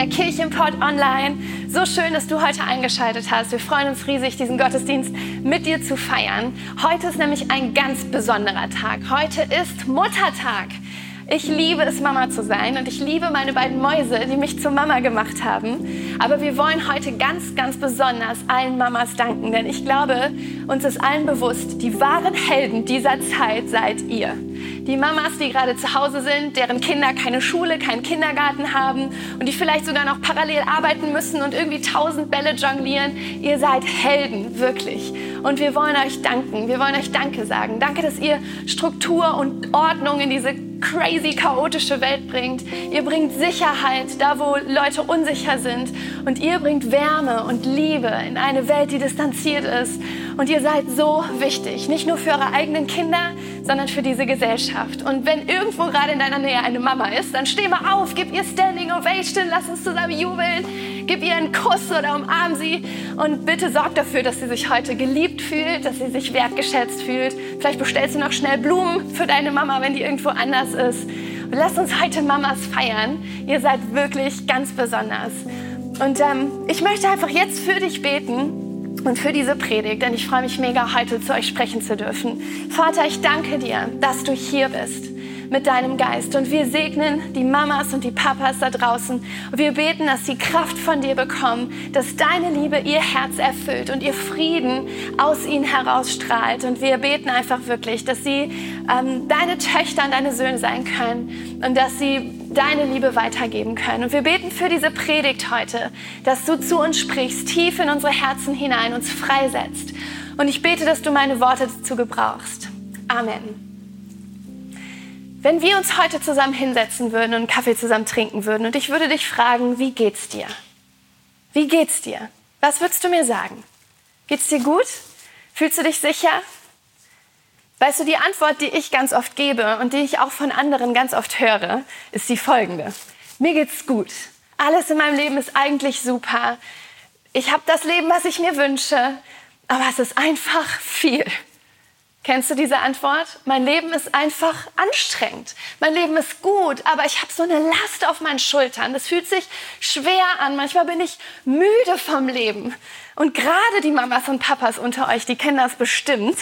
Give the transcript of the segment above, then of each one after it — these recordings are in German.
Der Kirche Online. So schön, dass du heute eingeschaltet hast. Wir freuen uns riesig, diesen Gottesdienst mit dir zu feiern. Heute ist nämlich ein ganz besonderer Tag. Heute ist Muttertag. Ich liebe es, Mama zu sein und ich liebe meine beiden Mäuse, die mich zur Mama gemacht haben. Aber wir wollen heute ganz, ganz besonders allen Mamas danken, denn ich glaube, uns ist allen bewusst, die wahren Helden dieser Zeit seid ihr. Die Mamas, die gerade zu Hause sind, deren Kinder keine Schule, keinen Kindergarten haben und die vielleicht sogar noch parallel arbeiten müssen und irgendwie tausend Bälle jonglieren. Ihr seid Helden, wirklich. Und wir wollen euch danken. Wir wollen euch Danke sagen. Danke, dass ihr Struktur und Ordnung in diese crazy, chaotische Welt bringt. Ihr bringt Sicherheit da, wo Leute unsicher sind. Und ihr bringt Wärme und Liebe in eine Welt, die distanziert ist. Und ihr seid so wichtig, nicht nur für eure eigenen Kinder, sondern für diese Gesellschaft. Und wenn irgendwo gerade in deiner Nähe eine Mama ist, dann steh mal auf, gib ihr Standing Ovation, lass uns zusammen jubeln, gib ihr einen Kuss oder umarm sie und bitte sorg dafür, dass sie sich heute geliebt fühlt, dass sie sich wertgeschätzt fühlt. Vielleicht bestellst du noch schnell Blumen für deine Mama, wenn die irgendwo anders ist. Und lass uns heute Mamas feiern. Ihr seid wirklich ganz besonders. Und ähm, ich möchte einfach jetzt für dich beten und für diese Predigt, denn ich freue mich mega, heute zu euch sprechen zu dürfen. Vater, ich danke dir, dass du hier bist mit deinem Geist. Und wir segnen die Mamas und die Papas da draußen. Und wir beten, dass sie Kraft von dir bekommen, dass deine Liebe ihr Herz erfüllt und ihr Frieden aus ihnen herausstrahlt. Und wir beten einfach wirklich, dass sie ähm, deine Töchter und deine Söhne sein können und dass sie deine Liebe weitergeben können. Und wir beten für diese Predigt heute, dass du zu uns sprichst, tief in unsere Herzen hinein, uns freisetzt. Und ich bete, dass du meine Worte dazu gebrauchst. Amen. Wenn wir uns heute zusammen hinsetzen würden und einen Kaffee zusammen trinken würden und ich würde dich fragen, wie geht's dir? Wie geht's dir? Was würdest du mir sagen? Geht's dir gut? Fühlst du dich sicher? Weißt du, die Antwort, die ich ganz oft gebe und die ich auch von anderen ganz oft höre, ist die folgende. Mir geht's gut. Alles in meinem Leben ist eigentlich super. Ich habe das Leben, was ich mir wünsche, aber es ist einfach viel. Kennst du diese Antwort? Mein Leben ist einfach anstrengend. Mein Leben ist gut, aber ich habe so eine Last auf meinen Schultern. Das fühlt sich schwer an. Manchmal bin ich müde vom Leben. Und gerade die Mamas und Papas unter euch, die kennen das bestimmt.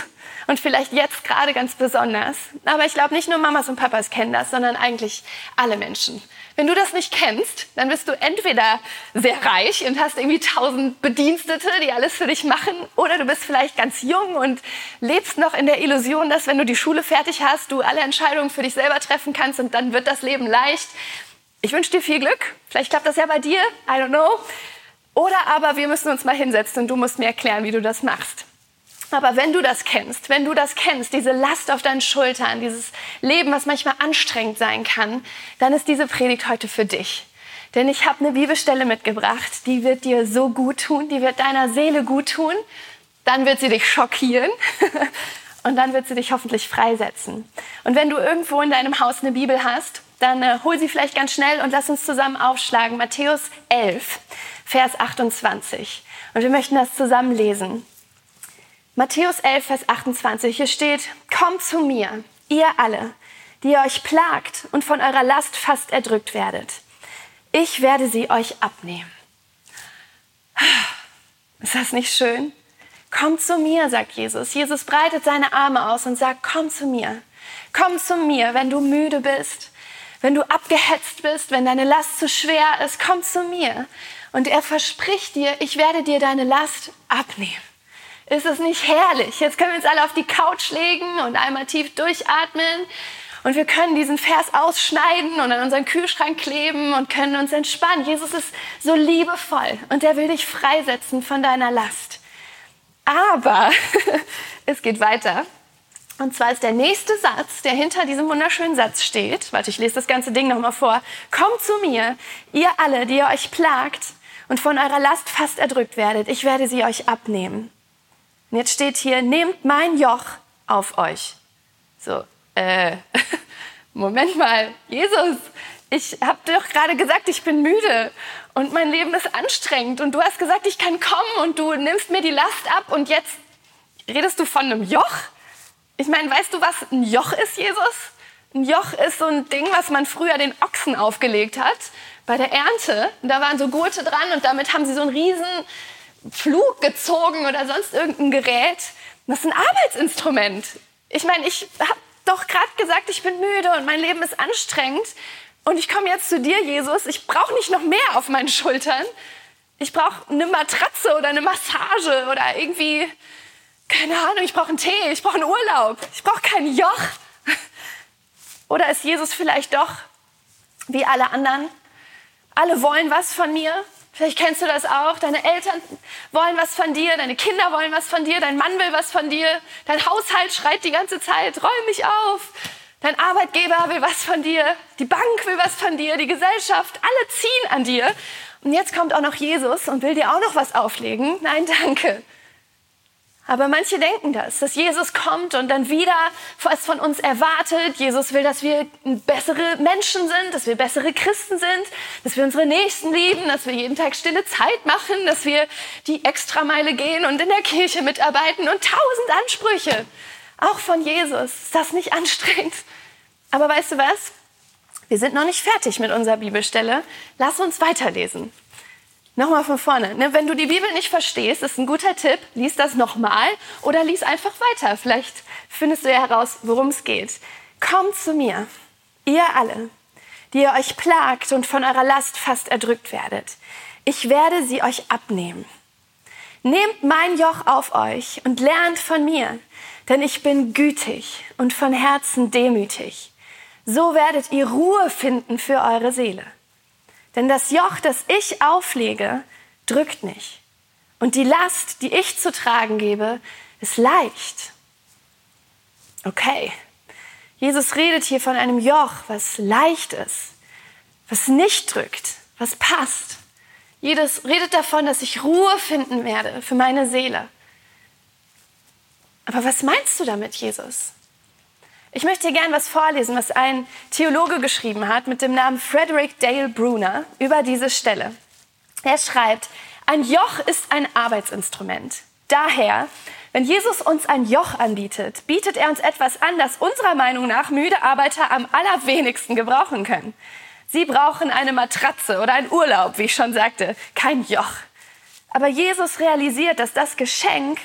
Und vielleicht jetzt gerade ganz besonders. Aber ich glaube, nicht nur Mamas und Papas kennen das, sondern eigentlich alle Menschen. Wenn du das nicht kennst, dann bist du entweder sehr reich und hast irgendwie tausend Bedienstete, die alles für dich machen, oder du bist vielleicht ganz jung und lebst noch in der Illusion, dass wenn du die Schule fertig hast, du alle Entscheidungen für dich selber treffen kannst und dann wird das Leben leicht. Ich wünsche dir viel Glück. Vielleicht klappt das ja bei dir. I don't know. Oder aber wir müssen uns mal hinsetzen und du musst mir erklären, wie du das machst. Aber wenn du das kennst, wenn du das kennst, diese Last auf deinen Schultern, dieses Leben, was manchmal anstrengend sein kann, dann ist diese Predigt heute für dich. Denn ich habe eine Bibelstelle mitgebracht, die wird dir so gut tun, die wird deiner Seele gut tun. Dann wird sie dich schockieren und dann wird sie dich hoffentlich freisetzen. Und wenn du irgendwo in deinem Haus eine Bibel hast, dann äh, hol sie vielleicht ganz schnell und lass uns zusammen aufschlagen. Matthäus 11, Vers 28. Und wir möchten das zusammen lesen. Matthäus 11, Vers 28, hier steht, Kommt zu mir, ihr alle, die ihr euch plagt und von eurer Last fast erdrückt werdet. Ich werde sie euch abnehmen. Ist das nicht schön? Kommt zu mir, sagt Jesus. Jesus breitet seine Arme aus und sagt, komm zu mir. Komm zu mir, wenn du müde bist, wenn du abgehetzt bist, wenn deine Last zu schwer ist, komm zu mir. Und er verspricht dir, ich werde dir deine Last abnehmen. Ist es nicht herrlich? Jetzt können wir uns alle auf die Couch legen und einmal tief durchatmen. Und wir können diesen Vers ausschneiden und an unseren Kühlschrank kleben und können uns entspannen. Jesus ist so liebevoll und er will dich freisetzen von deiner Last. Aber es geht weiter. Und zwar ist der nächste Satz, der hinter diesem wunderschönen Satz steht. Warte, ich lese das ganze Ding nochmal vor. Kommt zu mir, ihr alle, die ihr euch plagt und von eurer Last fast erdrückt werdet. Ich werde sie euch abnehmen. Und jetzt steht hier, nehmt mein Joch auf euch. So, äh, Moment mal, Jesus, ich habe doch gerade gesagt, ich bin müde und mein Leben ist anstrengend und du hast gesagt, ich kann kommen und du nimmst mir die Last ab und jetzt redest du von einem Joch? Ich meine, weißt du, was ein Joch ist, Jesus? Ein Joch ist so ein Ding, was man früher den Ochsen aufgelegt hat bei der Ernte. Und da waren so Gurte dran und damit haben sie so einen riesen Flug gezogen oder sonst irgendein Gerät. Das ist ein Arbeitsinstrument. Ich meine, ich habe doch gerade gesagt, ich bin müde und mein Leben ist anstrengend. Und ich komme jetzt zu dir, Jesus. Ich brauche nicht noch mehr auf meinen Schultern. Ich brauche eine Matratze oder eine Massage oder irgendwie, keine Ahnung, ich brauche einen Tee, ich brauche einen Urlaub. Ich brauche kein Joch. Oder ist Jesus vielleicht doch wie alle anderen? Alle wollen was von mir. Vielleicht kennst du das auch. Deine Eltern wollen was von dir, deine Kinder wollen was von dir, dein Mann will was von dir, dein Haushalt schreit die ganze Zeit, räum mich auf. Dein Arbeitgeber will was von dir, die Bank will was von dir, die Gesellschaft, alle ziehen an dir. Und jetzt kommt auch noch Jesus und will dir auch noch was auflegen. Nein, danke. Aber manche denken das, dass Jesus kommt und dann wieder was von uns erwartet. Jesus will, dass wir bessere Menschen sind, dass wir bessere Christen sind, dass wir unsere Nächsten lieben, dass wir jeden Tag stille Zeit machen, dass wir die Extrameile gehen und in der Kirche mitarbeiten und tausend Ansprüche. Auch von Jesus. Ist das nicht anstrengend? Aber weißt du was? Wir sind noch nicht fertig mit unserer Bibelstelle. Lass uns weiterlesen. Nochmal von vorne. Ne? Wenn du die Bibel nicht verstehst, ist ein guter Tipp, lies das nochmal oder lies einfach weiter. Vielleicht findest du ja heraus, worum es geht. Kommt zu mir, ihr alle, die ihr euch plagt und von eurer Last fast erdrückt werdet. Ich werde sie euch abnehmen. Nehmt mein Joch auf euch und lernt von mir, denn ich bin gütig und von Herzen demütig. So werdet ihr Ruhe finden für eure Seele. Denn das Joch, das ich auflege, drückt nicht. Und die Last, die ich zu tragen gebe, ist leicht. Okay. Jesus redet hier von einem Joch, was leicht ist, was nicht drückt, was passt. Jesus redet davon, dass ich Ruhe finden werde für meine Seele. Aber was meinst du damit, Jesus? Ich möchte dir gern was vorlesen, was ein Theologe geschrieben hat mit dem Namen Frederick Dale Bruner über diese Stelle. Er schreibt, ein Joch ist ein Arbeitsinstrument. Daher, wenn Jesus uns ein Joch anbietet, bietet er uns etwas an, das unserer Meinung nach müde Arbeiter am allerwenigsten gebrauchen können. Sie brauchen eine Matratze oder einen Urlaub, wie ich schon sagte, kein Joch. Aber Jesus realisiert, dass das Geschenk,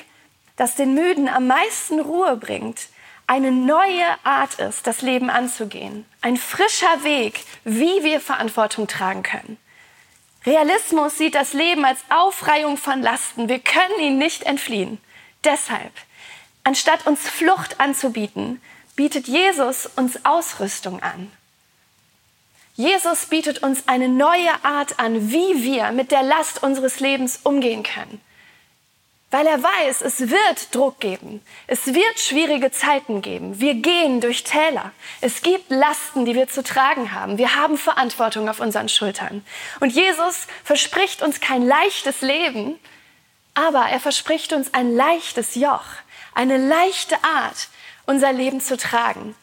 das den Müden am meisten Ruhe bringt, eine neue Art ist, das Leben anzugehen. Ein frischer Weg, wie wir Verantwortung tragen können. Realismus sieht das Leben als Aufreihung von Lasten. Wir können ihn nicht entfliehen. Deshalb, anstatt uns Flucht anzubieten, bietet Jesus uns Ausrüstung an. Jesus bietet uns eine neue Art an, wie wir mit der Last unseres Lebens umgehen können weil er weiß, es wird Druck geben. Es wird schwierige Zeiten geben. Wir gehen durch Täler. Es gibt Lasten, die wir zu tragen haben. Wir haben Verantwortung auf unseren Schultern. Und Jesus verspricht uns kein leichtes Leben, aber er verspricht uns ein leichtes Joch, eine leichte Art, unser Leben zu tragen.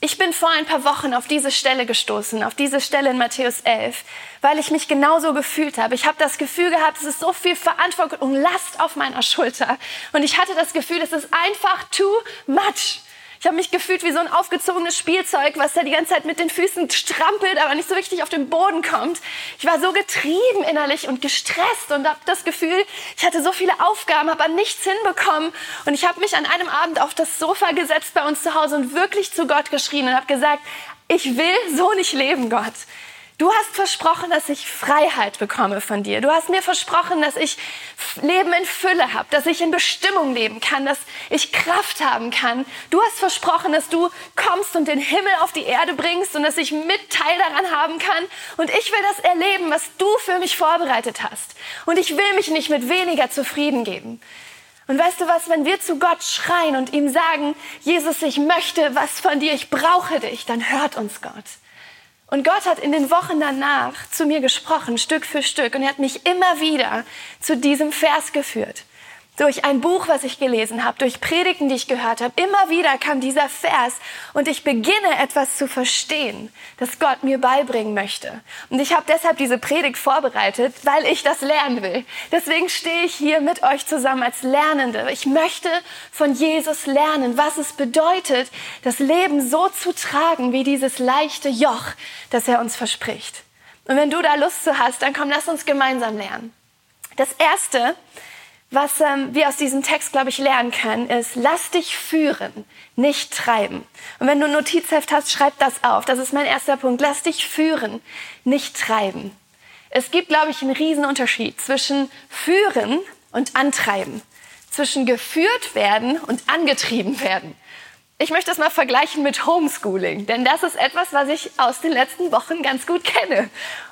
Ich bin vor ein paar Wochen auf diese Stelle gestoßen, auf diese Stelle in Matthäus 11, weil ich mich genauso gefühlt habe. Ich habe das Gefühl gehabt, es ist so viel Verantwortung und Last auf meiner Schulter. Und ich hatte das Gefühl, es ist einfach too much. Ich habe mich gefühlt wie so ein aufgezogenes Spielzeug, was da die ganze Zeit mit den Füßen strampelt, aber nicht so richtig auf den Boden kommt. Ich war so getrieben innerlich und gestresst und habe das Gefühl, ich hatte so viele Aufgaben, habe nichts hinbekommen. Und ich habe mich an einem Abend auf das Sofa gesetzt bei uns zu Hause und wirklich zu Gott geschrien und habe gesagt, ich will so nicht leben, Gott. Du hast versprochen, dass ich Freiheit bekomme von dir. Du hast mir versprochen, dass ich Leben in Fülle habe, dass ich in Bestimmung leben kann, dass ich Kraft haben kann. Du hast versprochen, dass du kommst und den Himmel auf die Erde bringst und dass ich mit Teil daran haben kann. Und ich will das erleben, was du für mich vorbereitet hast. Und ich will mich nicht mit weniger zufrieden geben. Und weißt du was, wenn wir zu Gott schreien und ihm sagen, Jesus, ich möchte was von dir, ich brauche dich, dann hört uns Gott. Und Gott hat in den Wochen danach zu mir gesprochen, Stück für Stück. Und er hat mich immer wieder zu diesem Vers geführt. Durch ein Buch, was ich gelesen habe, durch Predigten, die ich gehört habe, immer wieder kam dieser Vers und ich beginne etwas zu verstehen, das Gott mir beibringen möchte. Und ich habe deshalb diese Predigt vorbereitet, weil ich das lernen will. Deswegen stehe ich hier mit euch zusammen als Lernende. Ich möchte von Jesus lernen, was es bedeutet, das Leben so zu tragen wie dieses leichte Joch, das er uns verspricht. Und wenn du da Lust zu hast, dann komm, lass uns gemeinsam lernen. Das erste, was ähm, wir aus diesem Text, glaube ich, lernen können, ist, lass dich führen, nicht treiben. Und wenn du ein Notizheft hast, schreib das auf. Das ist mein erster Punkt. Lass dich führen, nicht treiben. Es gibt, glaube ich, einen Riesenunterschied zwischen führen und antreiben. Zwischen geführt werden und angetrieben werden. Ich möchte das mal vergleichen mit Homeschooling, denn das ist etwas, was ich aus den letzten Wochen ganz gut kenne.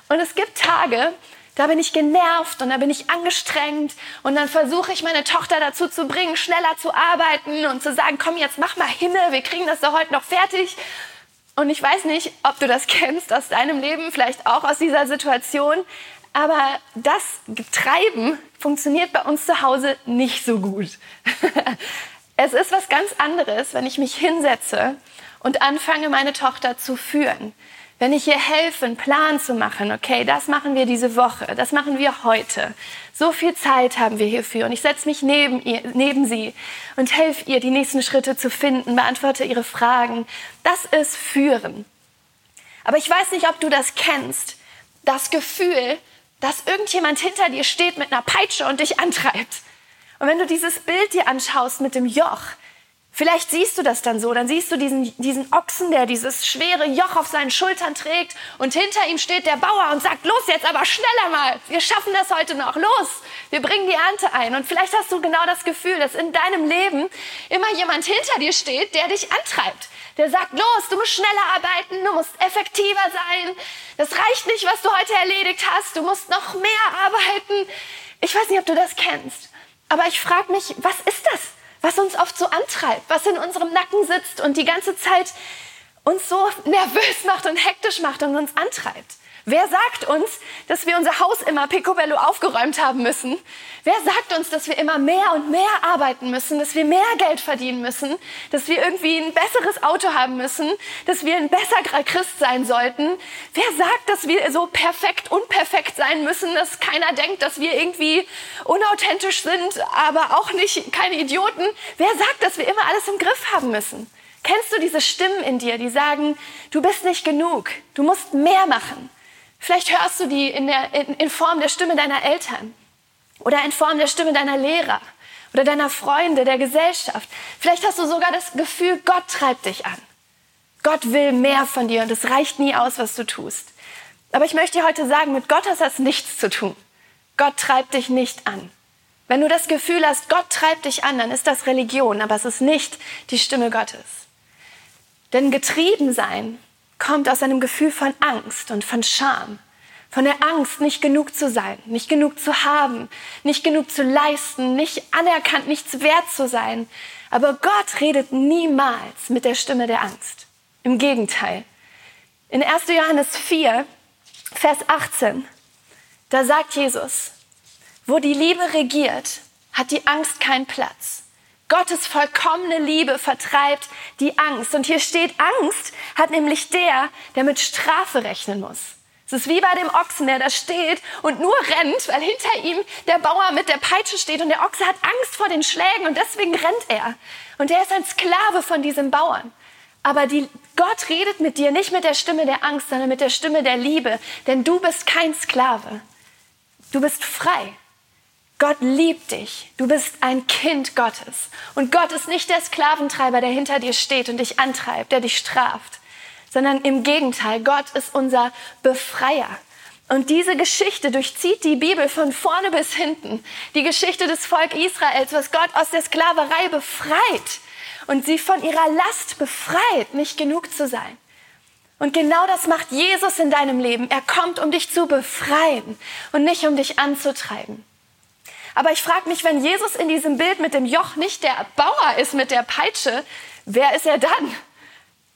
Und es gibt Tage, da bin ich genervt und da bin ich angestrengt und dann versuche ich meine Tochter dazu zu bringen, schneller zu arbeiten und zu sagen, komm jetzt mach mal hinne, wir kriegen das doch heute noch fertig. Und ich weiß nicht, ob du das kennst aus deinem Leben, vielleicht auch aus dieser Situation, aber das Treiben funktioniert bei uns zu Hause nicht so gut. es ist was ganz anderes, wenn ich mich hinsetze und anfange, meine Tochter zu führen. Wenn ich ihr helfe, einen Plan zu machen, okay, das machen wir diese Woche, das machen wir heute. So viel Zeit haben wir hierfür und ich setze mich neben, ihr, neben sie und helfe ihr, die nächsten Schritte zu finden, beantworte ihre Fragen. Das ist Führen. Aber ich weiß nicht, ob du das kennst. Das Gefühl, dass irgendjemand hinter dir steht mit einer Peitsche und dich antreibt. Und wenn du dieses Bild dir anschaust mit dem Joch, Vielleicht siehst du das dann so, dann siehst du diesen, diesen Ochsen, der dieses schwere Joch auf seinen Schultern trägt. Und hinter ihm steht der Bauer und sagt, los jetzt aber schneller mal, wir schaffen das heute noch, los, wir bringen die Ernte ein. Und vielleicht hast du genau das Gefühl, dass in deinem Leben immer jemand hinter dir steht, der dich antreibt, der sagt, los, du musst schneller arbeiten, du musst effektiver sein, das reicht nicht, was du heute erledigt hast, du musst noch mehr arbeiten. Ich weiß nicht, ob du das kennst, aber ich frage mich, was ist das? Was uns oft so antreibt, was in unserem Nacken sitzt und die ganze Zeit uns so nervös macht und hektisch macht und uns antreibt. Wer sagt uns, dass wir unser Haus immer picobello aufgeräumt haben müssen? Wer sagt uns, dass wir immer mehr und mehr arbeiten müssen, dass wir mehr Geld verdienen müssen, dass wir irgendwie ein besseres Auto haben müssen, dass wir ein besserer Christ sein sollten? Wer sagt, dass wir so perfekt unperfekt sein müssen, dass keiner denkt, dass wir irgendwie unauthentisch sind, aber auch nicht keine Idioten? Wer sagt, dass wir immer alles im Griff haben müssen? Kennst du diese Stimmen in dir, die sagen, du bist nicht genug, du musst mehr machen? Vielleicht hörst du die in, der, in, in Form der Stimme deiner Eltern oder in Form der Stimme deiner Lehrer oder deiner Freunde, der Gesellschaft. Vielleicht hast du sogar das Gefühl, Gott treibt dich an. Gott will mehr von dir und es reicht nie aus, was du tust. Aber ich möchte dir heute sagen, mit Gott hat das nichts zu tun. Gott treibt dich nicht an. Wenn du das Gefühl hast, Gott treibt dich an, dann ist das Religion, aber es ist nicht die Stimme Gottes. Denn getrieben sein kommt aus einem Gefühl von Angst und von Scham. Von der Angst, nicht genug zu sein, nicht genug zu haben, nicht genug zu leisten, nicht anerkannt, nichts wert zu sein. Aber Gott redet niemals mit der Stimme der Angst. Im Gegenteil. In 1. Johannes 4, Vers 18, da sagt Jesus, wo die Liebe regiert, hat die Angst keinen Platz. Gottes vollkommene Liebe vertreibt die Angst. Und hier steht, Angst hat nämlich der, der mit Strafe rechnen muss. Es ist wie bei dem Ochsen, der da steht und nur rennt, weil hinter ihm der Bauer mit der Peitsche steht und der Ochse hat Angst vor den Schlägen und deswegen rennt er. Und er ist ein Sklave von diesem Bauern. Aber die, Gott redet mit dir nicht mit der Stimme der Angst, sondern mit der Stimme der Liebe, denn du bist kein Sklave. Du bist frei. Gott liebt dich. Du bist ein Kind Gottes. Und Gott ist nicht der Sklaventreiber, der hinter dir steht und dich antreibt, der dich straft, sondern im Gegenteil, Gott ist unser Befreier. Und diese Geschichte durchzieht die Bibel von vorne bis hinten. Die Geschichte des Volk Israels, was Gott aus der Sklaverei befreit und sie von ihrer Last befreit, nicht genug zu sein. Und genau das macht Jesus in deinem Leben. Er kommt, um dich zu befreien und nicht um dich anzutreiben. Aber ich frage mich, wenn Jesus in diesem Bild mit dem Joch nicht der Bauer ist mit der Peitsche, wer ist er dann?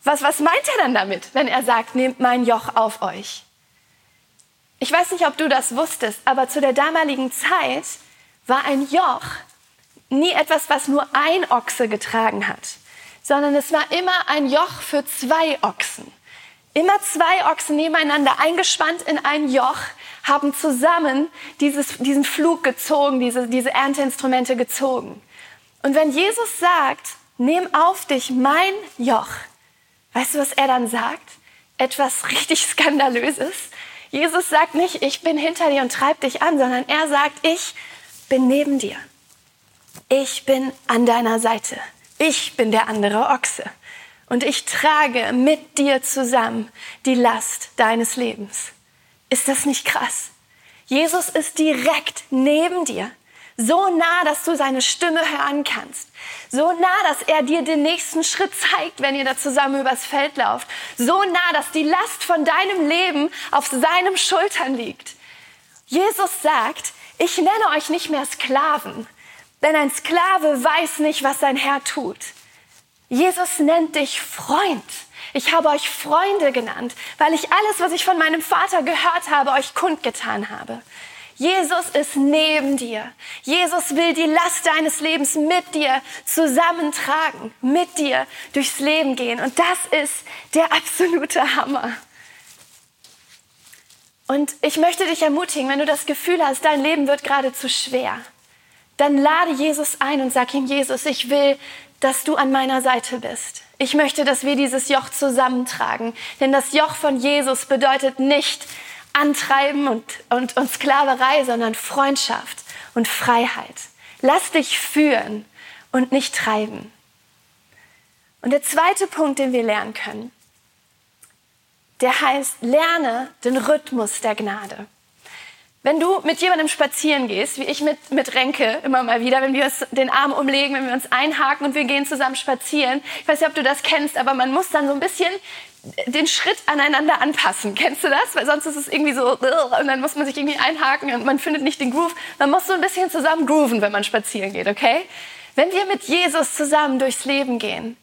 Was, was meint er dann damit, wenn er sagt, nehmt mein Joch auf euch? Ich weiß nicht, ob du das wusstest, aber zu der damaligen Zeit war ein Joch nie etwas, was nur ein Ochse getragen hat, sondern es war immer ein Joch für zwei Ochsen. Immer zwei Ochsen nebeneinander eingespannt in ein Joch haben zusammen dieses, diesen Flug gezogen, diese, diese Ernteinstrumente gezogen. Und wenn Jesus sagt, nimm auf dich mein Joch, weißt du, was er dann sagt? Etwas richtig Skandalöses. Jesus sagt nicht, ich bin hinter dir und treib dich an, sondern er sagt, ich bin neben dir. Ich bin an deiner Seite. Ich bin der andere Ochse. Und ich trage mit dir zusammen die Last deines Lebens. Ist das nicht krass? Jesus ist direkt neben dir. So nah, dass du seine Stimme hören kannst. So nah, dass er dir den nächsten Schritt zeigt, wenn ihr da zusammen übers Feld lauft. So nah, dass die Last von deinem Leben auf seinem Schultern liegt. Jesus sagt, ich nenne euch nicht mehr Sklaven, denn ein Sklave weiß nicht, was sein Herr tut. Jesus nennt dich Freund. Ich habe euch Freunde genannt, weil ich alles, was ich von meinem Vater gehört habe, euch kundgetan habe. Jesus ist neben dir. Jesus will die Last deines Lebens mit dir zusammentragen, mit dir durchs Leben gehen. Und das ist der absolute Hammer. Und ich möchte dich ermutigen, wenn du das Gefühl hast, dein Leben wird gerade zu schwer, dann lade Jesus ein und sag ihm, Jesus, ich will, dass du an meiner Seite bist. Ich möchte, dass wir dieses Joch zusammentragen. Denn das Joch von Jesus bedeutet nicht Antreiben und, und, und Sklaverei, sondern Freundschaft und Freiheit. Lass dich führen und nicht treiben. Und der zweite Punkt, den wir lernen können, der heißt, lerne den Rhythmus der Gnade. Wenn du mit jemandem spazieren gehst, wie ich mit, mit Renke immer mal wieder, wenn wir uns den Arm umlegen, wenn wir uns einhaken und wir gehen zusammen spazieren, ich weiß nicht, ob du das kennst, aber man muss dann so ein bisschen den Schritt aneinander anpassen. Kennst du das? Weil sonst ist es irgendwie so, und dann muss man sich irgendwie einhaken und man findet nicht den Groove. Man muss so ein bisschen zusammen grooven, wenn man spazieren geht, okay? Wenn wir mit Jesus zusammen durchs Leben gehen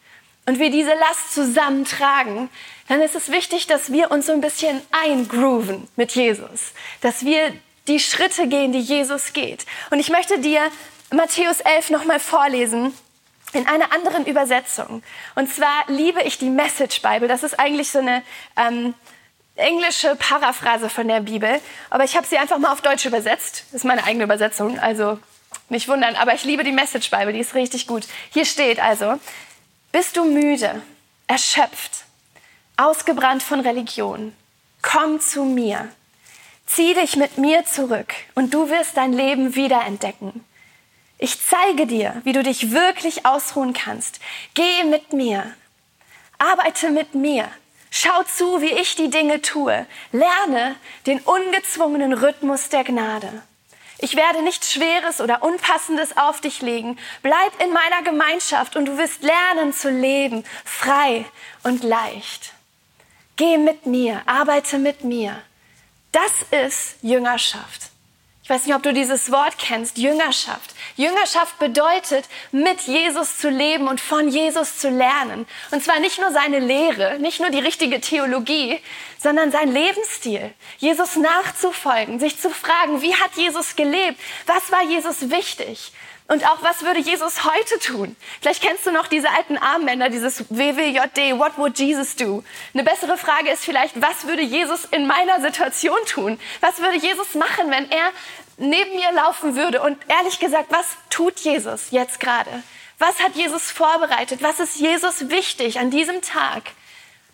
und wir diese Last zusammen tragen, dann ist es wichtig, dass wir uns so ein bisschen eingrooven mit Jesus. Dass wir die Schritte gehen, die Jesus geht. Und ich möchte dir Matthäus 11 nochmal vorlesen in einer anderen Übersetzung. Und zwar liebe ich die Message Bible. Das ist eigentlich so eine ähm, englische Paraphrase von der Bibel. Aber ich habe sie einfach mal auf Deutsch übersetzt. Das ist meine eigene Übersetzung, also nicht wundern. Aber ich liebe die Message Bible, die ist richtig gut. Hier steht also, bist du müde, erschöpft, ausgebrannt von Religion? Komm zu mir. Zieh dich mit mir zurück und du wirst dein Leben wiederentdecken. Ich zeige dir, wie du dich wirklich ausruhen kannst. Geh mit mir. Arbeite mit mir. Schau zu, wie ich die Dinge tue. Lerne den ungezwungenen Rhythmus der Gnade. Ich werde nichts Schweres oder Unpassendes auf dich legen. Bleib in meiner Gemeinschaft und du wirst lernen zu leben, frei und leicht. Geh mit mir, arbeite mit mir. Das ist Jüngerschaft. Ich weiß nicht, ob du dieses Wort kennst, Jüngerschaft. Jüngerschaft bedeutet, mit Jesus zu leben und von Jesus zu lernen. Und zwar nicht nur seine Lehre, nicht nur die richtige Theologie, sondern sein Lebensstil. Jesus nachzufolgen, sich zu fragen, wie hat Jesus gelebt? Was war Jesus wichtig? Und auch, was würde Jesus heute tun? Vielleicht kennst du noch diese alten Armbänder, dieses WWJD, What would Jesus do? Eine bessere Frage ist vielleicht, was würde Jesus in meiner Situation tun? Was würde Jesus machen, wenn er neben mir laufen würde? Und ehrlich gesagt, was tut Jesus jetzt gerade? Was hat Jesus vorbereitet? Was ist Jesus wichtig an diesem Tag?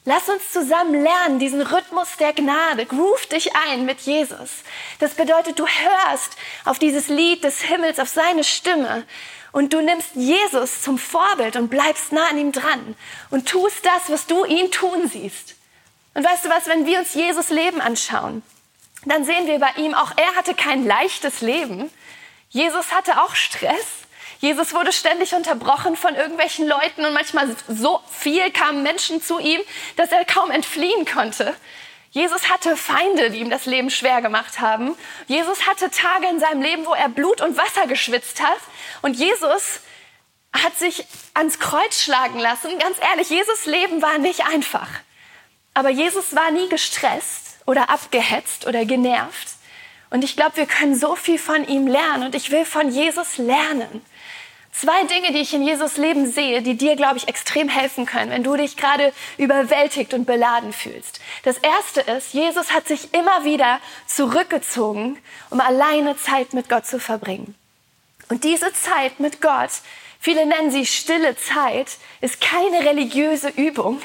Lass uns zusammen lernen, diesen Rhythmus der Gnade. Groove dich ein mit Jesus. Das bedeutet, du hörst auf dieses Lied des Himmels, auf seine Stimme und du nimmst Jesus zum Vorbild und bleibst nah an ihm dran und tust das, was du ihn tun siehst. Und weißt du was, wenn wir uns Jesus Leben anschauen, dann sehen wir bei ihm, auch er hatte kein leichtes Leben. Jesus hatte auch Stress. Jesus wurde ständig unterbrochen von irgendwelchen Leuten und manchmal so viel kamen Menschen zu ihm, dass er kaum entfliehen konnte. Jesus hatte Feinde, die ihm das Leben schwer gemacht haben. Jesus hatte Tage in seinem Leben, wo er Blut und Wasser geschwitzt hat. Und Jesus hat sich ans Kreuz schlagen lassen. Ganz ehrlich, Jesus Leben war nicht einfach. Aber Jesus war nie gestresst oder abgehetzt oder genervt. Und ich glaube, wir können so viel von ihm lernen. Und ich will von Jesus lernen. Zwei Dinge, die ich in Jesus Leben sehe, die dir, glaube ich, extrem helfen können, wenn du dich gerade überwältigt und beladen fühlst. Das erste ist, Jesus hat sich immer wieder zurückgezogen, um alleine Zeit mit Gott zu verbringen. Und diese Zeit mit Gott, viele nennen sie stille Zeit, ist keine religiöse Übung,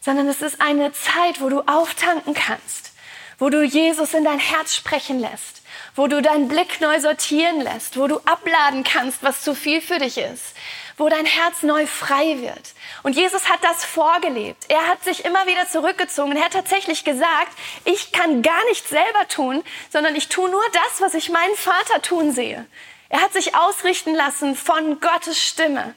sondern es ist eine Zeit, wo du auftanken kannst, wo du Jesus in dein Herz sprechen lässt, wo du deinen Blick neu sortieren lässt, wo du abladen kannst, was zu viel für dich ist, wo dein Herz neu frei wird. Und Jesus hat das vorgelebt. Er hat sich immer wieder zurückgezogen. Er hat tatsächlich gesagt, ich kann gar nichts selber tun, sondern ich tue nur das, was ich meinen Vater tun sehe. Er hat sich ausrichten lassen von Gottes Stimme.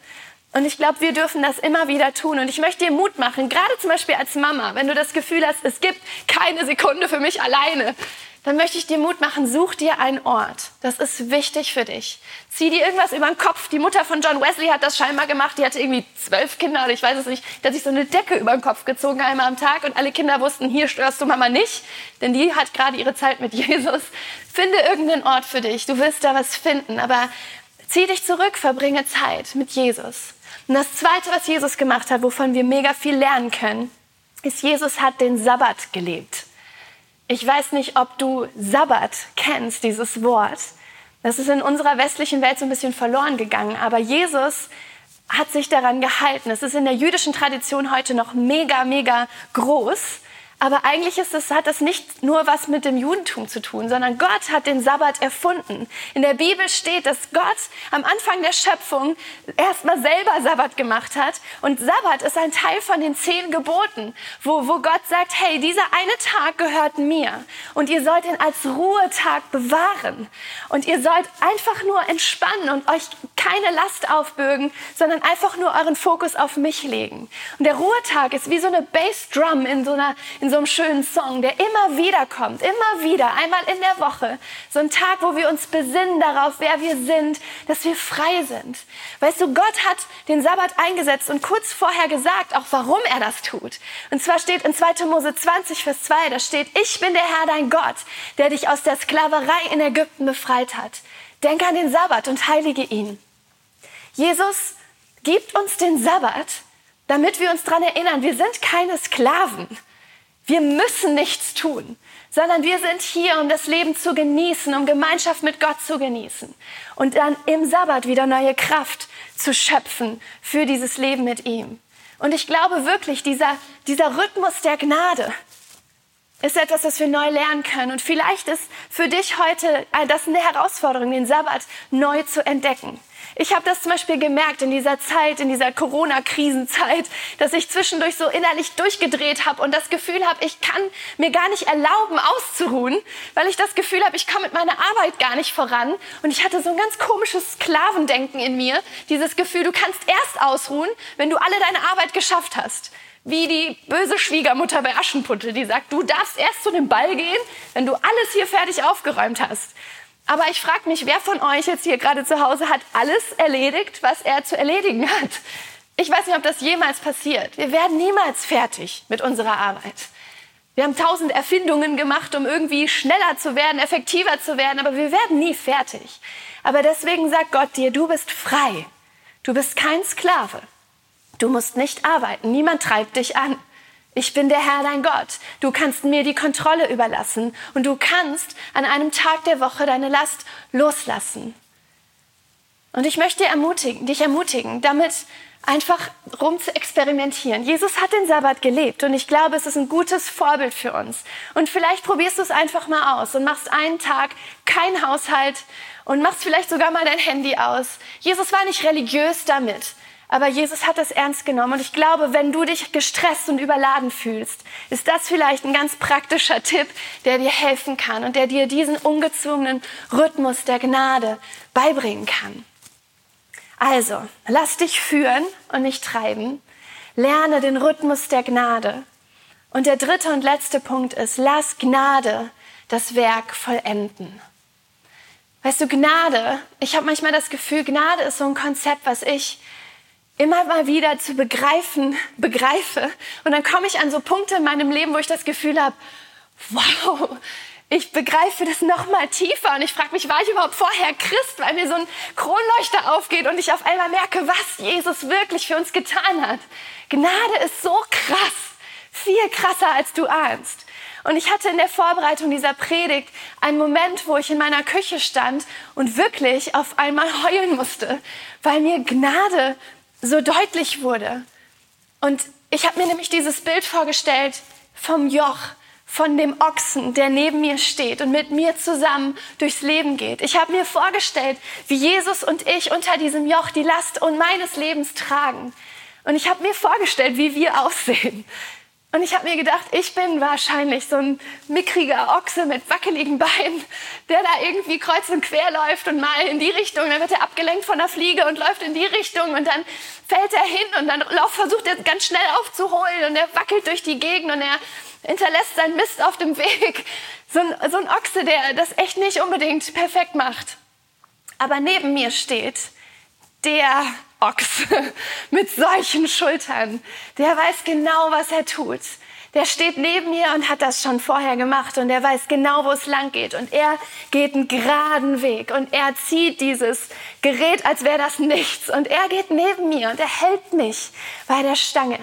Und ich glaube, wir dürfen das immer wieder tun. Und ich möchte dir Mut machen, gerade zum Beispiel als Mama, wenn du das Gefühl hast, es gibt keine Sekunde für mich alleine, dann möchte ich dir Mut machen, such dir einen Ort. Das ist wichtig für dich. Zieh dir irgendwas über den Kopf. Die Mutter von John Wesley hat das scheinbar gemacht. Die hatte irgendwie zwölf Kinder oder ich weiß es nicht. Die hat sich so eine Decke über den Kopf gezogen einmal am Tag und alle Kinder wussten, hier störst du Mama nicht, denn die hat gerade ihre Zeit mit Jesus. Finde irgendeinen Ort für dich. Du wirst da was finden, aber zieh dich zurück, verbringe Zeit mit Jesus. Und das Zweite, was Jesus gemacht hat, wovon wir mega viel lernen können, ist, Jesus hat den Sabbat gelebt. Ich weiß nicht, ob du Sabbat kennst, dieses Wort. Das ist in unserer westlichen Welt so ein bisschen verloren gegangen. Aber Jesus hat sich daran gehalten. Es ist in der jüdischen Tradition heute noch mega, mega groß. Aber eigentlich ist es, hat das nicht nur was mit dem Judentum zu tun, sondern Gott hat den Sabbat erfunden. In der Bibel steht, dass Gott am Anfang der Schöpfung erstmal selber Sabbat gemacht hat. Und Sabbat ist ein Teil von den zehn Geboten, wo, wo Gott sagt, hey, dieser eine Tag gehört mir. Und ihr sollt ihn als Ruhetag bewahren. Und ihr sollt einfach nur entspannen und euch keine Last aufbürgen, sondern einfach nur euren Fokus auf mich legen. Und der Ruhetag ist wie so eine Bassdrum in so einer, in so einem schönen Song, der immer wieder kommt, immer wieder, einmal in der Woche. So ein Tag, wo wir uns besinnen darauf, wer wir sind, dass wir frei sind. Weißt du, Gott hat den Sabbat eingesetzt und kurz vorher gesagt, auch warum er das tut. Und zwar steht in 2. Mose 20, Vers 2, da steht, ich bin der Herr dein Gott, der dich aus der Sklaverei in Ägypten befreit hat. Denk an den Sabbat und heilige ihn. Jesus gibt uns den Sabbat, damit wir uns daran erinnern, wir sind keine Sklaven. Wir müssen nichts tun, sondern wir sind hier, um das Leben zu genießen, um Gemeinschaft mit Gott zu genießen und dann im Sabbat wieder neue Kraft zu schöpfen für dieses Leben mit ihm. Und ich glaube wirklich, dieser, dieser Rhythmus der Gnade ist etwas, das wir neu lernen können. Und vielleicht ist für dich heute äh, das eine Herausforderung, den Sabbat neu zu entdecken. Ich habe das zum Beispiel gemerkt in dieser Zeit, in dieser Corona-Krisenzeit, dass ich zwischendurch so innerlich durchgedreht habe und das Gefühl habe, ich kann mir gar nicht erlauben, auszuruhen, weil ich das Gefühl habe, ich komme mit meiner Arbeit gar nicht voran. Und ich hatte so ein ganz komisches Sklavendenken in mir. Dieses Gefühl, du kannst erst ausruhen, wenn du alle deine Arbeit geschafft hast wie die böse Schwiegermutter bei Aschenputtel, die sagt, du darfst erst zu dem Ball gehen, wenn du alles hier fertig aufgeräumt hast. Aber ich frage mich, wer von euch jetzt hier gerade zu Hause hat alles erledigt, was er zu erledigen hat? Ich weiß nicht, ob das jemals passiert. Wir werden niemals fertig mit unserer Arbeit. Wir haben tausend Erfindungen gemacht, um irgendwie schneller zu werden, effektiver zu werden, aber wir werden nie fertig. Aber deswegen sagt Gott dir, du bist frei. Du bist kein Sklave. Du musst nicht arbeiten. Niemand treibt dich an. Ich bin der Herr, dein Gott. Du kannst mir die Kontrolle überlassen und du kannst an einem Tag der Woche deine Last loslassen. Und ich möchte ermutigen, dich ermutigen, damit einfach rum zu experimentieren. Jesus hat den Sabbat gelebt und ich glaube, es ist ein gutes Vorbild für uns. Und vielleicht probierst du es einfach mal aus und machst einen Tag kein Haushalt und machst vielleicht sogar mal dein Handy aus. Jesus war nicht religiös damit. Aber Jesus hat das ernst genommen. Und ich glaube, wenn du dich gestresst und überladen fühlst, ist das vielleicht ein ganz praktischer Tipp, der dir helfen kann und der dir diesen ungezwungenen Rhythmus der Gnade beibringen kann. Also, lass dich führen und nicht treiben. Lerne den Rhythmus der Gnade. Und der dritte und letzte Punkt ist, lass Gnade das Werk vollenden. Weißt du, Gnade, ich habe manchmal das Gefühl, Gnade ist so ein Konzept, was ich immer mal wieder zu begreifen, begreife. Und dann komme ich an so Punkte in meinem Leben, wo ich das Gefühl habe, wow, ich begreife das noch mal tiefer und ich frage mich, war ich überhaupt vorher Christ, weil mir so ein Kronleuchter aufgeht und ich auf einmal merke, was Jesus wirklich für uns getan hat. Gnade ist so krass, viel krasser als du ahnst. Und ich hatte in der Vorbereitung dieser Predigt einen Moment, wo ich in meiner Küche stand und wirklich auf einmal heulen musste, weil mir Gnade so deutlich wurde. Und ich habe mir nämlich dieses Bild vorgestellt vom Joch, von dem Ochsen, der neben mir steht und mit mir zusammen durchs Leben geht. Ich habe mir vorgestellt, wie Jesus und ich unter diesem Joch die Last und meines Lebens tragen. Und ich habe mir vorgestellt, wie wir aussehen. Und ich habe mir gedacht, ich bin wahrscheinlich so ein mickriger Ochse mit wackeligen Beinen, der da irgendwie kreuz und quer läuft und mal in die Richtung, dann wird er abgelenkt von der Fliege und läuft in die Richtung und dann fällt er hin und dann versucht er ganz schnell aufzuholen und er wackelt durch die Gegend und er hinterlässt seinen Mist auf dem Weg. So ein, so ein Ochse, der das echt nicht unbedingt perfekt macht. Aber neben mir steht der Ochs mit solchen Schultern. Der weiß genau, was er tut. Der steht neben mir und hat das schon vorher gemacht und er weiß genau, wo es lang geht. Und er geht einen geraden Weg und er zieht dieses Gerät, als wäre das nichts. Und er geht neben mir und er hält mich bei der Stange.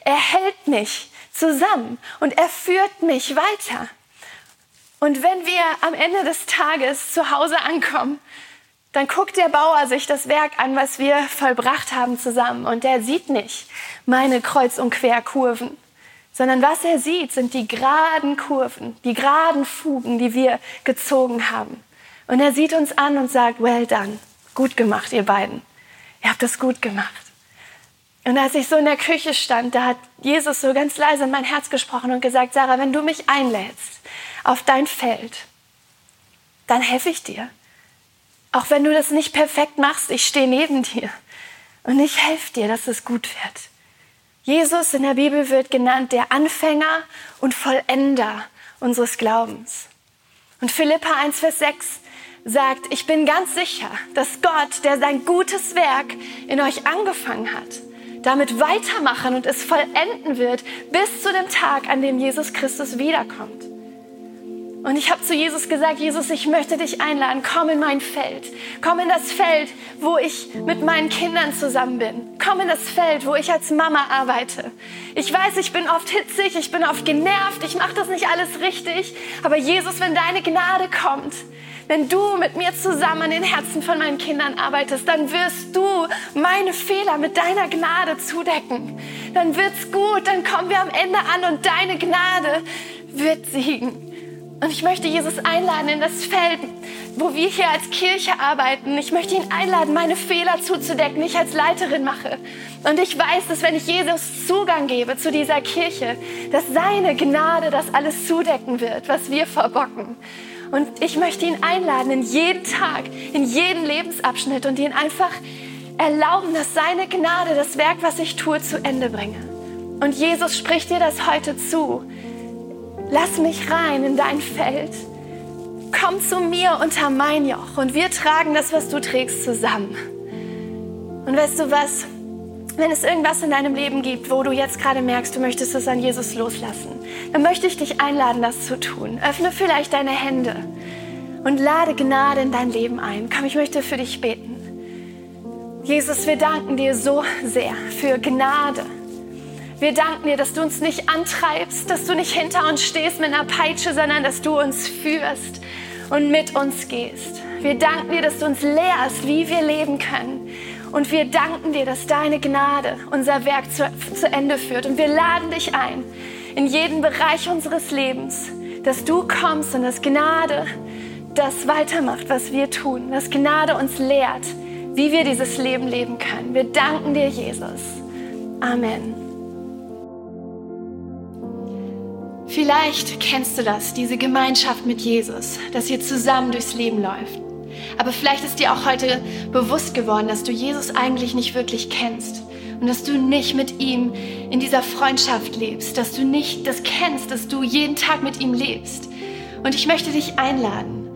Er hält mich zusammen und er führt mich weiter. Und wenn wir am Ende des Tages zu Hause ankommen, dann guckt der Bauer sich das Werk an, was wir vollbracht haben zusammen. Und er sieht nicht meine Kreuz- und Querkurven, sondern was er sieht, sind die geraden Kurven, die geraden Fugen, die wir gezogen haben. Und er sieht uns an und sagt, well done, gut gemacht, ihr beiden. Ihr habt das gut gemacht. Und als ich so in der Küche stand, da hat Jesus so ganz leise in mein Herz gesprochen und gesagt, Sarah, wenn du mich einlädst auf dein Feld, dann helfe ich dir. Auch wenn du das nicht perfekt machst, ich stehe neben dir und ich helfe dir, dass es gut wird. Jesus in der Bibel wird genannt der Anfänger und Vollender unseres Glaubens. Und Philippa 1, Vers 6 sagt, ich bin ganz sicher, dass Gott, der sein gutes Werk in euch angefangen hat, damit weitermachen und es vollenden wird bis zu dem Tag, an dem Jesus Christus wiederkommt. Und ich habe zu Jesus gesagt, Jesus, ich möchte dich einladen, komm in mein Feld. Komm in das Feld, wo ich mit meinen Kindern zusammen bin. Komm in das Feld, wo ich als Mama arbeite. Ich weiß, ich bin oft hitzig, ich bin oft genervt, ich mache das nicht alles richtig. Aber Jesus, wenn deine Gnade kommt, wenn du mit mir zusammen an den Herzen von meinen Kindern arbeitest, dann wirst du meine Fehler mit deiner Gnade zudecken. Dann wird's gut, dann kommen wir am Ende an und deine Gnade wird siegen. Und ich möchte Jesus einladen in das Feld, wo wir hier als Kirche arbeiten. Ich möchte ihn einladen, meine Fehler zuzudecken, die ich als Leiterin mache. Und ich weiß, dass wenn ich Jesus Zugang gebe zu dieser Kirche, dass seine Gnade das alles zudecken wird, was wir verbocken. Und ich möchte ihn einladen in jeden Tag, in jeden Lebensabschnitt und ihn einfach erlauben, dass seine Gnade das Werk, was ich tue, zu Ende bringe. Und Jesus spricht dir das heute zu Lass mich rein in dein Feld. Komm zu mir unter mein Joch und wir tragen das, was du trägst, zusammen. Und weißt du was? Wenn es irgendwas in deinem Leben gibt, wo du jetzt gerade merkst, du möchtest es an Jesus loslassen, dann möchte ich dich einladen, das zu tun. Öffne vielleicht deine Hände und lade Gnade in dein Leben ein. Komm, ich möchte für dich beten. Jesus, wir danken dir so sehr für Gnade wir danken dir, dass du uns nicht antreibst, dass du nicht hinter uns stehst mit einer Peitsche, sondern dass du uns führst und mit uns gehst. Wir danken dir, dass du uns lehrst, wie wir leben können. Und wir danken dir, dass deine Gnade unser Werk zu, zu Ende führt. Und wir laden dich ein in jeden Bereich unseres Lebens, dass du kommst und dass Gnade das weitermacht, was wir tun. Dass Gnade uns lehrt, wie wir dieses Leben leben können. Wir danken dir, Jesus. Amen. Vielleicht kennst du das, diese Gemeinschaft mit Jesus, dass ihr zusammen durchs Leben läuft. Aber vielleicht ist dir auch heute bewusst geworden, dass du Jesus eigentlich nicht wirklich kennst und dass du nicht mit ihm in dieser Freundschaft lebst, dass du nicht das kennst, dass du jeden Tag mit ihm lebst. Und ich möchte dich einladen,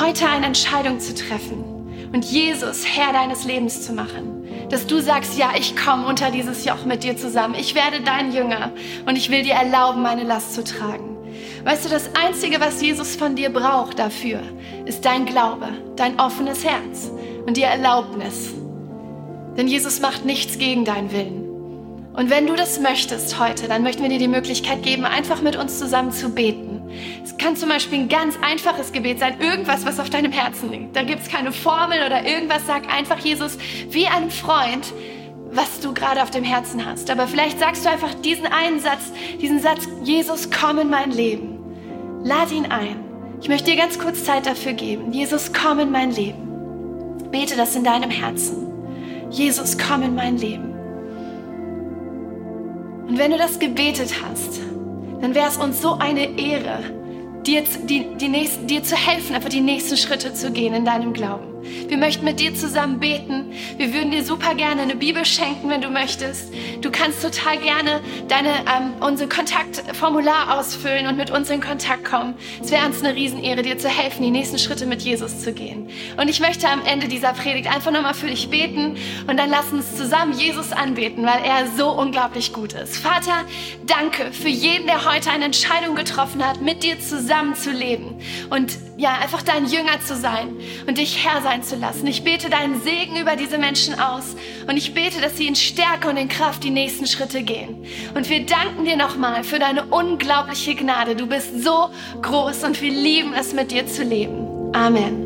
heute eine Entscheidung zu treffen und Jesus Herr deines Lebens zu machen dass du sagst, ja, ich komme unter dieses Joch mit dir zusammen. Ich werde dein Jünger und ich will dir erlauben, meine Last zu tragen. Weißt du, das Einzige, was Jesus von dir braucht dafür, ist dein Glaube, dein offenes Herz und die Erlaubnis. Denn Jesus macht nichts gegen deinen Willen. Und wenn du das möchtest heute, dann möchten wir dir die Möglichkeit geben, einfach mit uns zusammen zu beten. Es kann zum Beispiel ein ganz einfaches Gebet sein, irgendwas, was auf deinem Herzen liegt. Da gibt es keine Formel oder irgendwas. Sag einfach Jesus wie einem Freund, was du gerade auf dem Herzen hast. Aber vielleicht sagst du einfach diesen einen Satz, diesen Satz, Jesus, komm in mein Leben. Lad ihn ein. Ich möchte dir ganz kurz Zeit dafür geben. Jesus, komm in mein Leben. Bete das in deinem Herzen. Jesus, komm in mein Leben. Und wenn du das gebetet hast, dann wäre es uns so eine Ehre, dir, die, die nächsten, dir zu helfen, einfach die nächsten Schritte zu gehen in deinem Glauben. Wir möchten mit dir zusammen beten. Wir würden dir super gerne eine Bibel schenken, wenn du möchtest. Du kannst total gerne deine, ähm, unser Kontaktformular ausfüllen und mit uns in Kontakt kommen. Es wäre uns eine Riesenehre, dir zu helfen, die nächsten Schritte mit Jesus zu gehen. Und ich möchte am Ende dieser Predigt einfach nochmal für dich beten und dann lass uns zusammen Jesus anbeten, weil er so unglaublich gut ist. Vater, danke für jeden, der heute eine Entscheidung getroffen hat, mit dir zusammen zu leben und ja, einfach dein Jünger zu sein und dich Herr sein zu lassen. Ich bete deinen Segen über diese Menschen aus und ich bete, dass sie in Stärke und in Kraft die nächsten Schritte gehen. Und wir danken dir nochmal für deine unglaubliche Gnade. Du bist so groß und wir lieben es, mit dir zu leben. Amen.